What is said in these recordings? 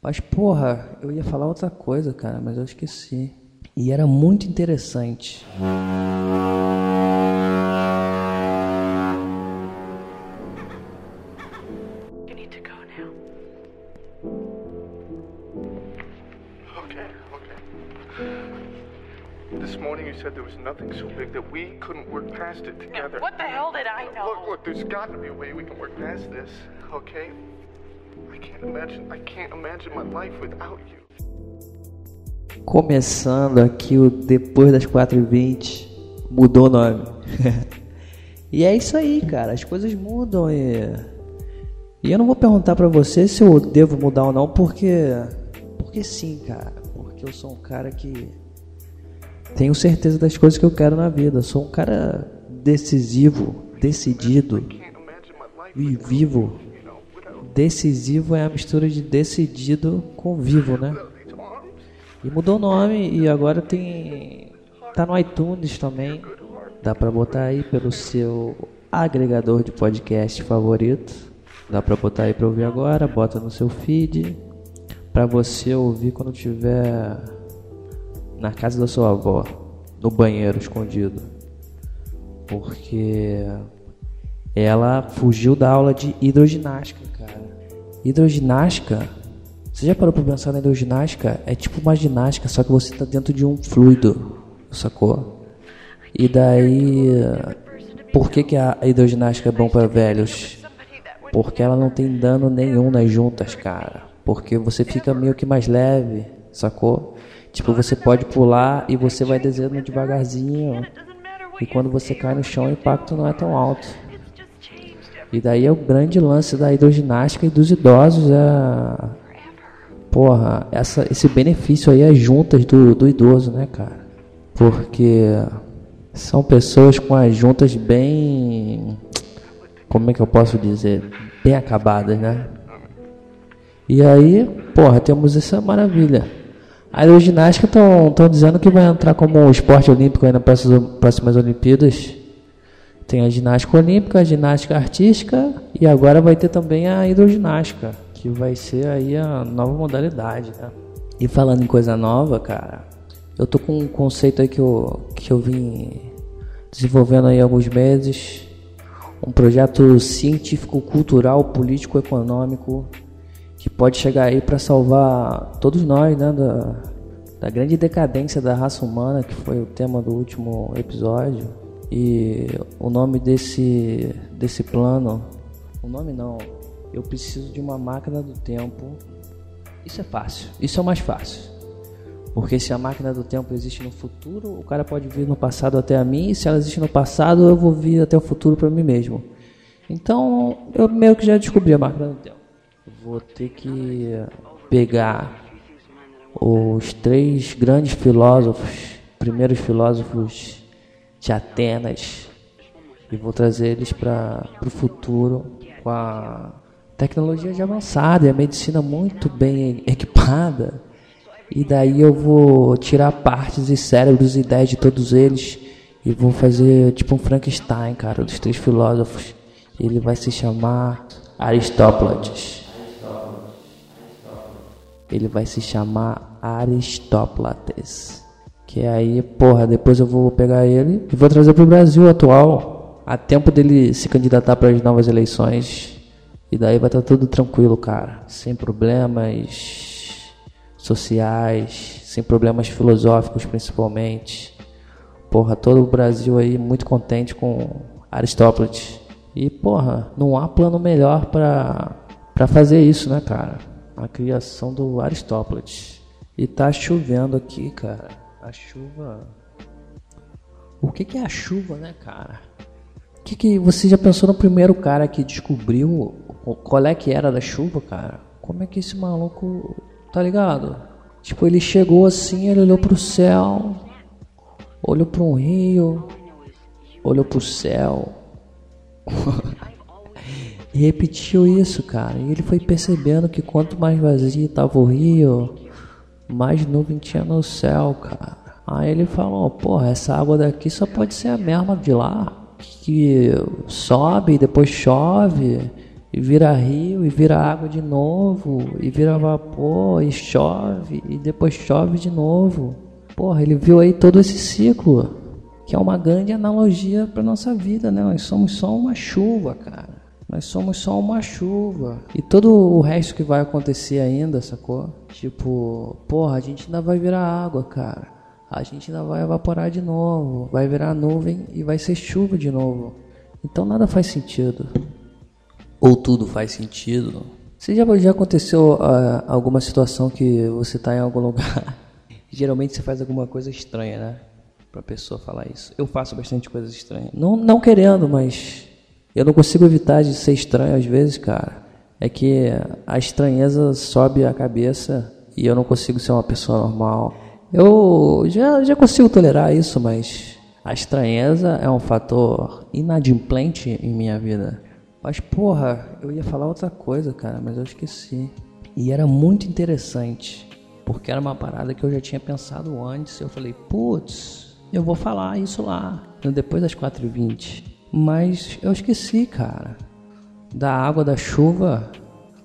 Mas, porra, eu ia falar outra coisa, cara, mas eu esqueci. E era muito interessante. Now. Nothing so big that we couldn't work past it together. What the hell did I know? Look, look, there's got to be a way we can work past this, okay? Começando aqui o Depois das 4h20, mudou o nome. e é isso aí, cara, as coisas mudam e. E eu não vou perguntar pra você se eu devo mudar ou não, porque. Porque sim, cara. Porque eu sou um cara que. Tenho certeza das coisas que eu quero na vida. Eu sou um cara decisivo, decidido e vivo. Decisivo é a mistura de decidido com vivo, né? E mudou o nome e agora tem. Tá no iTunes também. Dá pra botar aí pelo seu agregador de podcast favorito. Dá pra botar aí pra ouvir agora, bota no seu feed. Pra você ouvir quando tiver na casa da sua avó, no banheiro escondido. Porque ela fugiu da aula de hidroginástica, cara. Hidroginástica você já parou pra pensar na hidroginástica? É tipo uma ginástica, só que você tá dentro de um fluido, sacou? E daí, por que, que a hidroginástica é bom para velhos? Porque ela não tem dano nenhum nas juntas, cara. Porque você fica meio que mais leve, sacou? Tipo, você pode pular e você vai descendo devagarzinho. E quando você cai no chão, o impacto não é tão alto. E daí é o grande lance da hidroginástica e dos idosos é porra, essa, esse benefício aí é juntas do, do idoso, né, cara? Porque são pessoas com as juntas bem. Como é que eu posso dizer? Bem acabadas, né? E aí, porra, temos essa maravilha. A aeroginástica estão dizendo que vai entrar como esporte olímpico aí nas próximas, próximas Olimpíadas. Tem a ginástica olímpica, a ginástica artística e agora vai ter também a hidroginástica que vai ser aí a nova modalidade, né? E falando em coisa nova, cara, eu tô com um conceito aí que eu, que eu vim desenvolvendo aí há alguns meses, um projeto científico, cultural, político, econômico, que pode chegar aí para salvar todos nós, né, da, da grande decadência da raça humana, que foi o tema do último episódio. E o nome desse, desse plano, o nome não, eu preciso de uma máquina do tempo. Isso é fácil, isso é o mais fácil. Porque se a máquina do tempo existe no futuro, o cara pode vir no passado até a mim, e se ela existe no passado, eu vou vir até o futuro para mim mesmo. Então, eu meio que já descobri a máquina do tempo. Vou ter que pegar os três grandes filósofos, primeiros filósofos de Atenas, e vou trazer eles para o futuro com a tecnologia de avançada e a medicina muito bem equipada. E daí eu vou tirar partes e cérebros e ideias de todos eles e vou fazer tipo um Frankenstein, cara, dos três filósofos. Ele vai se chamar Aristóteles. Ele vai se chamar Aristóteles. Que aí, porra, depois eu vou pegar ele e vou trazer pro Brasil atual. A tempo dele se candidatar para as novas eleições. E daí vai estar tudo tranquilo, cara. Sem problemas sociais, sem problemas filosóficos principalmente. Porra, todo o Brasil aí muito contente com Aristóteles. E, porra, não há plano melhor pra, pra fazer isso, né, cara? A criação do Aristóteles. E tá chovendo aqui, cara. A chuva. O que, que é a chuva, né, cara? O que, que você já pensou no primeiro cara que descobriu qual é que era da chuva, cara? Como é que esse maluco. Tá ligado? Tipo, ele chegou assim, ele olhou pro céu, olhou para um rio, olhou pro céu. e repetiu isso, cara. E ele foi percebendo que quanto mais vazio tava o rio, mais nuvem tinha no céu, cara. Aí ele falou, porra, essa água daqui só pode ser a mesma de lá, que sobe depois chove, e vira rio, e vira água de novo, e vira vapor, e chove, e depois chove de novo. Porra, ele viu aí todo esse ciclo, que é uma grande analogia para nossa vida, né? Nós somos só uma chuva, cara. Nós somos só uma chuva. E todo o resto que vai acontecer ainda, sacou? Tipo, porra, a gente ainda vai virar água, cara. A gente ainda vai evaporar de novo. Vai virar nuvem e vai ser chuva de novo. Então nada faz sentido. Ou tudo faz sentido. Você já, já aconteceu uh, alguma situação que você está em algum lugar? Geralmente você faz alguma coisa estranha, né? Pra pessoa falar isso. Eu faço bastante coisas estranhas. Não, não querendo, mas eu não consigo evitar de ser estranho às vezes, cara. É que a estranheza sobe a cabeça e eu não consigo ser uma pessoa normal. Eu já, já consigo tolerar isso, mas a estranheza é um fator inadimplente em minha vida. Mas porra, eu ia falar outra coisa, cara, mas eu esqueci. E era muito interessante, porque era uma parada que eu já tinha pensado antes. Eu falei, putz, eu vou falar isso lá, depois das 4h20. Mas eu esqueci, cara. Da água da chuva.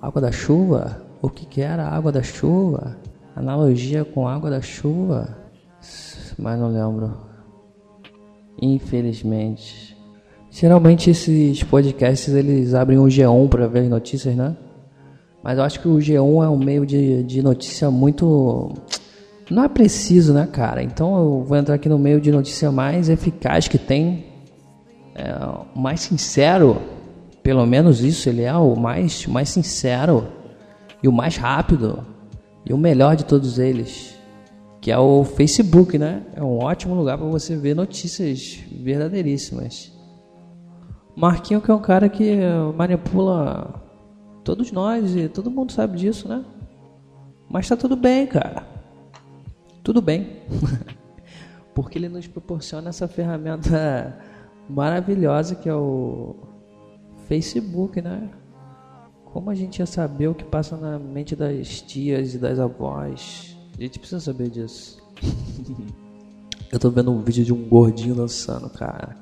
Água da chuva? O que, que era a água da chuva? Analogia com água da chuva? Mas não lembro. Infelizmente. Geralmente esses podcasts eles abrem o G1 para ver as notícias, né? Mas eu acho que o G1 é um meio de, de notícia muito. Não é preciso, né, cara? Então eu vou entrar aqui no meio de notícia mais eficaz que tem é, mais sincero, pelo menos isso, ele é o mais, mais sincero e o mais rápido e o melhor de todos eles, que é o Facebook, né? É um ótimo lugar para você ver notícias verdadeiríssimas. Marquinho que é um cara que manipula todos nós e todo mundo sabe disso, né? Mas tá tudo bem, cara. Tudo bem. Porque ele nos proporciona essa ferramenta maravilhosa que é o Facebook, né? Como a gente ia saber o que passa na mente das tias e das avós? A gente precisa saber disso. Eu tô vendo um vídeo de um gordinho dançando, cara.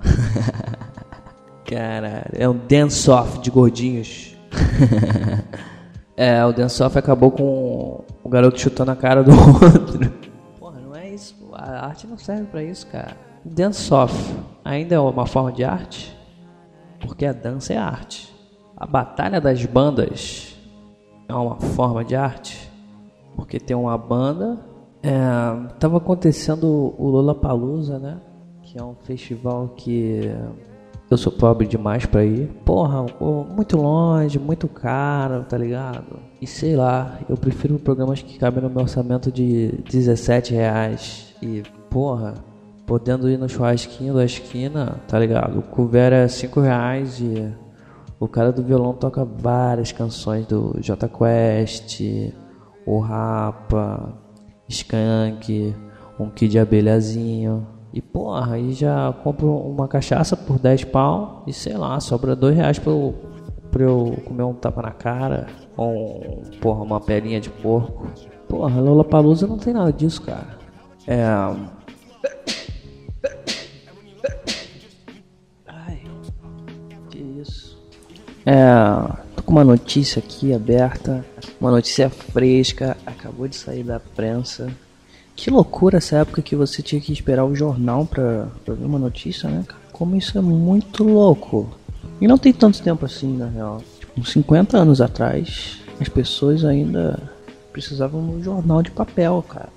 Caralho, é um dance-off de gordinhos. é, o dance-off acabou com o garoto chutando a cara do outro. Porra, não é isso. A arte não serve para isso, cara. Dance-off ainda é uma forma de arte? Porque a dança é arte. A batalha das bandas é uma forma de arte? Porque tem uma banda. É, tava acontecendo o Lollapalooza, né? Que é um festival que eu sou pobre demais para ir. Porra, muito longe, muito caro, tá ligado? E sei lá, eu prefiro programas que cabem no meu orçamento de 17 reais. E, porra, podendo ir no churrasquinho da esquina, tá ligado? O couvert é 5 reais e o cara do violão toca várias canções do J Quest, o Rapa, Skank, um Kid Abelhazinho. E porra, aí já compro uma cachaça por 10 pau e sei lá, sobra 2 reais pra eu, pra eu comer um tapa na cara ou porra, uma pelinha de porco. Porra, Lola Palusa não tem nada disso, cara. É. É, tô com uma notícia aqui aberta, uma notícia fresca, acabou de sair da prensa. Que loucura essa época que você tinha que esperar o jornal pra, pra ver uma notícia, né? Como isso é muito louco. E não tem tanto tempo assim, na real. Tipo, uns 50 anos atrás, as pessoas ainda precisavam do jornal de papel, cara.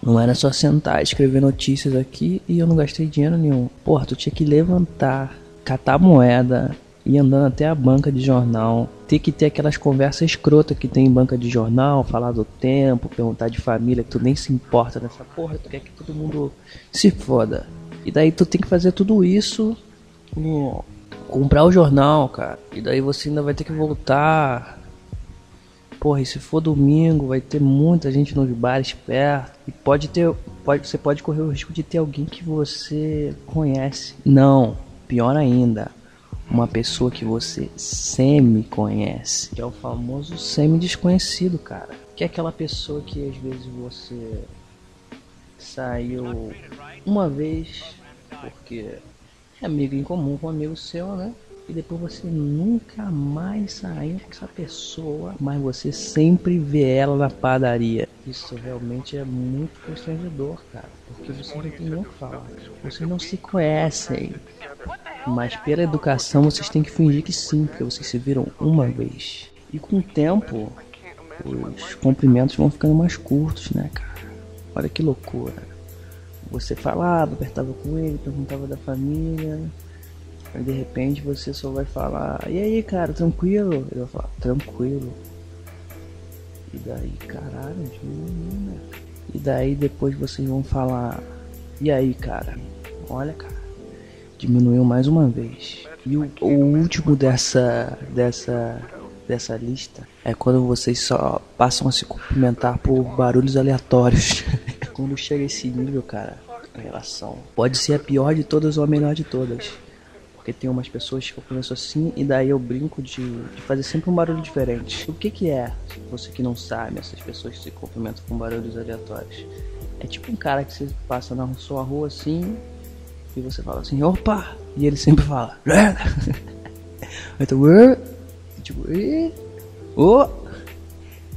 Não era só sentar, escrever notícias aqui e eu não gastei dinheiro nenhum. Porra, tu tinha que levantar, catar moeda, ir andando até a banca de jornal, ter que ter aquelas conversas escrotas que tem em banca de jornal, falar do tempo, perguntar de família, que tu nem se importa nessa porra, tu quer que todo mundo se foda. E daí tu tem que fazer tudo isso, comprar o jornal, cara. E daí você ainda vai ter que voltar. Porra, e se for domingo, vai ter muita gente nos bares perto. E pode ter. Pode, você pode correr o risco de ter alguém que você conhece. Não, pior ainda uma pessoa que você semi conhece, que é o famoso semi desconhecido, cara. Que é aquela pessoa que às vezes você saiu uma vez porque é amigo em comum com um amigo seu, né? e depois você nunca mais saiu com essa pessoa, mas você sempre vê ela na padaria. Isso realmente é muito constrangedor, cara, porque você não tem nem o que falar. Vocês não se conhecem. Mas pela educação vocês têm que fingir que sim, porque vocês se viram uma vez. E com o tempo, os cumprimentos vão ficando mais curtos, né, cara? Olha que loucura. Você falava, apertava com ele, perguntava da família. Aí de repente você só vai falar, e aí cara, tranquilo? Ele vai falar, tranquilo. E daí, caralho, diminuiu, né? E daí depois vocês vão falar, e aí cara? Olha cara, diminuiu mais uma vez. E o, o último dessa, dessa, dessa lista é quando vocês só passam a se cumprimentar por barulhos aleatórios. quando chega esse nível, cara, a relação pode ser a pior de todas ou a melhor de todas. Porque tem umas pessoas que eu conheço assim e daí eu brinco de, de fazer sempre um barulho diferente. O que que é? Você que não sabe, essas pessoas que se cumprimentam com barulhos aleatórios. É tipo um cara que você passa na sua rua assim e você fala assim, opa! E ele sempre fala, então, tipo, oh!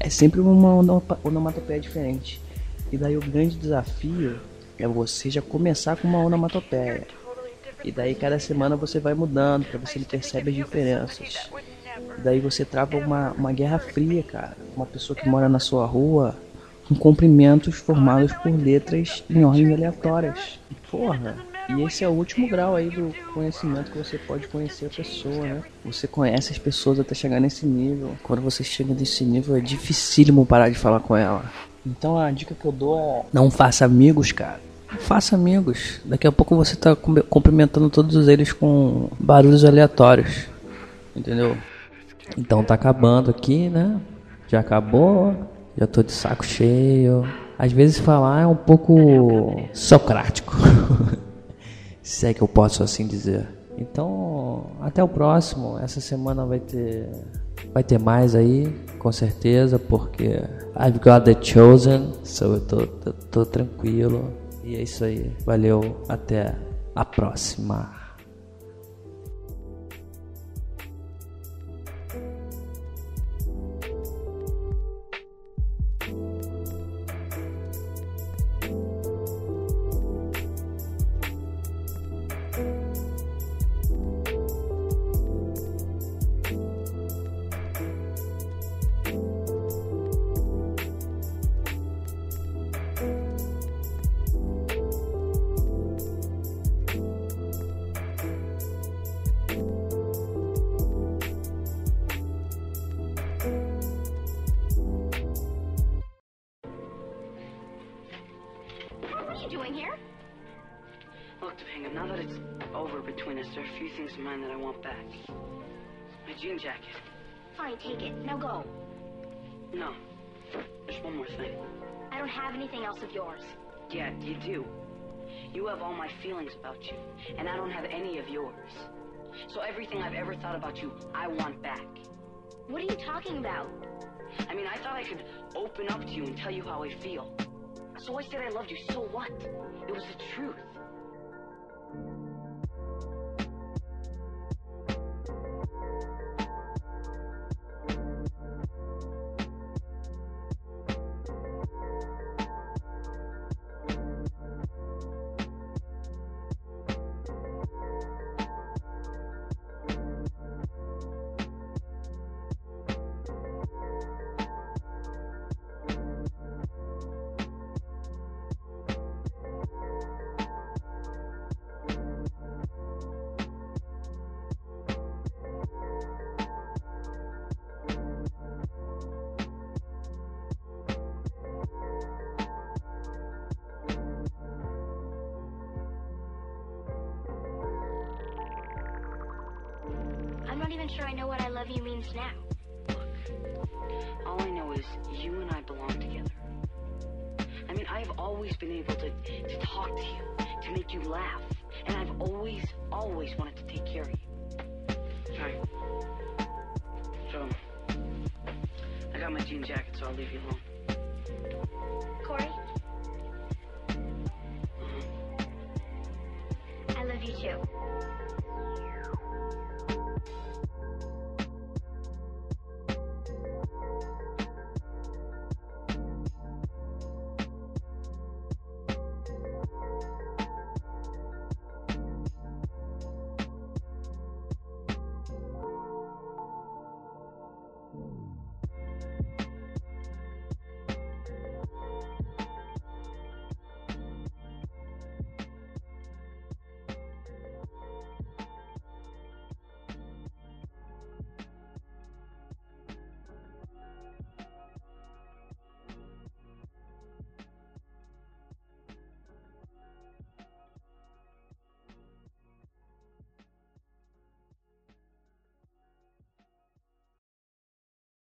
é sempre uma onomatopeia diferente. E daí o grande desafio é você já começar com uma onomatopeia. E daí cada semana você vai mudando para ele percebe as diferenças. E daí você trava uma, uma guerra fria, cara. Uma pessoa que mora na sua rua com cumprimentos formados por letras em ordem aleatórias. Porra, e esse é o último grau aí do conhecimento que você pode conhecer a pessoa, né? Você conhece as pessoas até chegar nesse nível. Quando você chega nesse nível é dificílimo parar de falar com ela. Então a dica que eu dou é não faça amigos, cara. Faça amigos. Daqui a pouco você tá cumprimentando todos eles com barulhos aleatórios. Entendeu? Então tá acabando aqui, né? Já acabou. Já tô de saco cheio. Às vezes falar é um pouco socrático. Se é que eu posso assim dizer. Então, até o próximo. Essa semana vai ter vai ter mais aí, com certeza, porque I've got the chosen, so eu tô, tô, tô tranquilo. E é isso aí. Valeu, até a próxima. Jean jacket. Fine, take it. Now go. No. There's one more thing. I don't have anything else of yours. Yeah, you do. You have all my feelings about you, and I don't have any of yours. So everything I've ever thought about you, I want back. What are you talking about? I mean, I thought I could open up to you and tell you how I feel. So I said I loved you, so what? It was the truth. Even sure I know what I love you means now. Look, All I know is you and I belong together. I mean, I've always been able to, to talk to you, to make you laugh. And I've always, always wanted to take care of you. Alright. So, I got my jean jacket, so I'll leave you alone. Corey? Uh-huh. I love you too.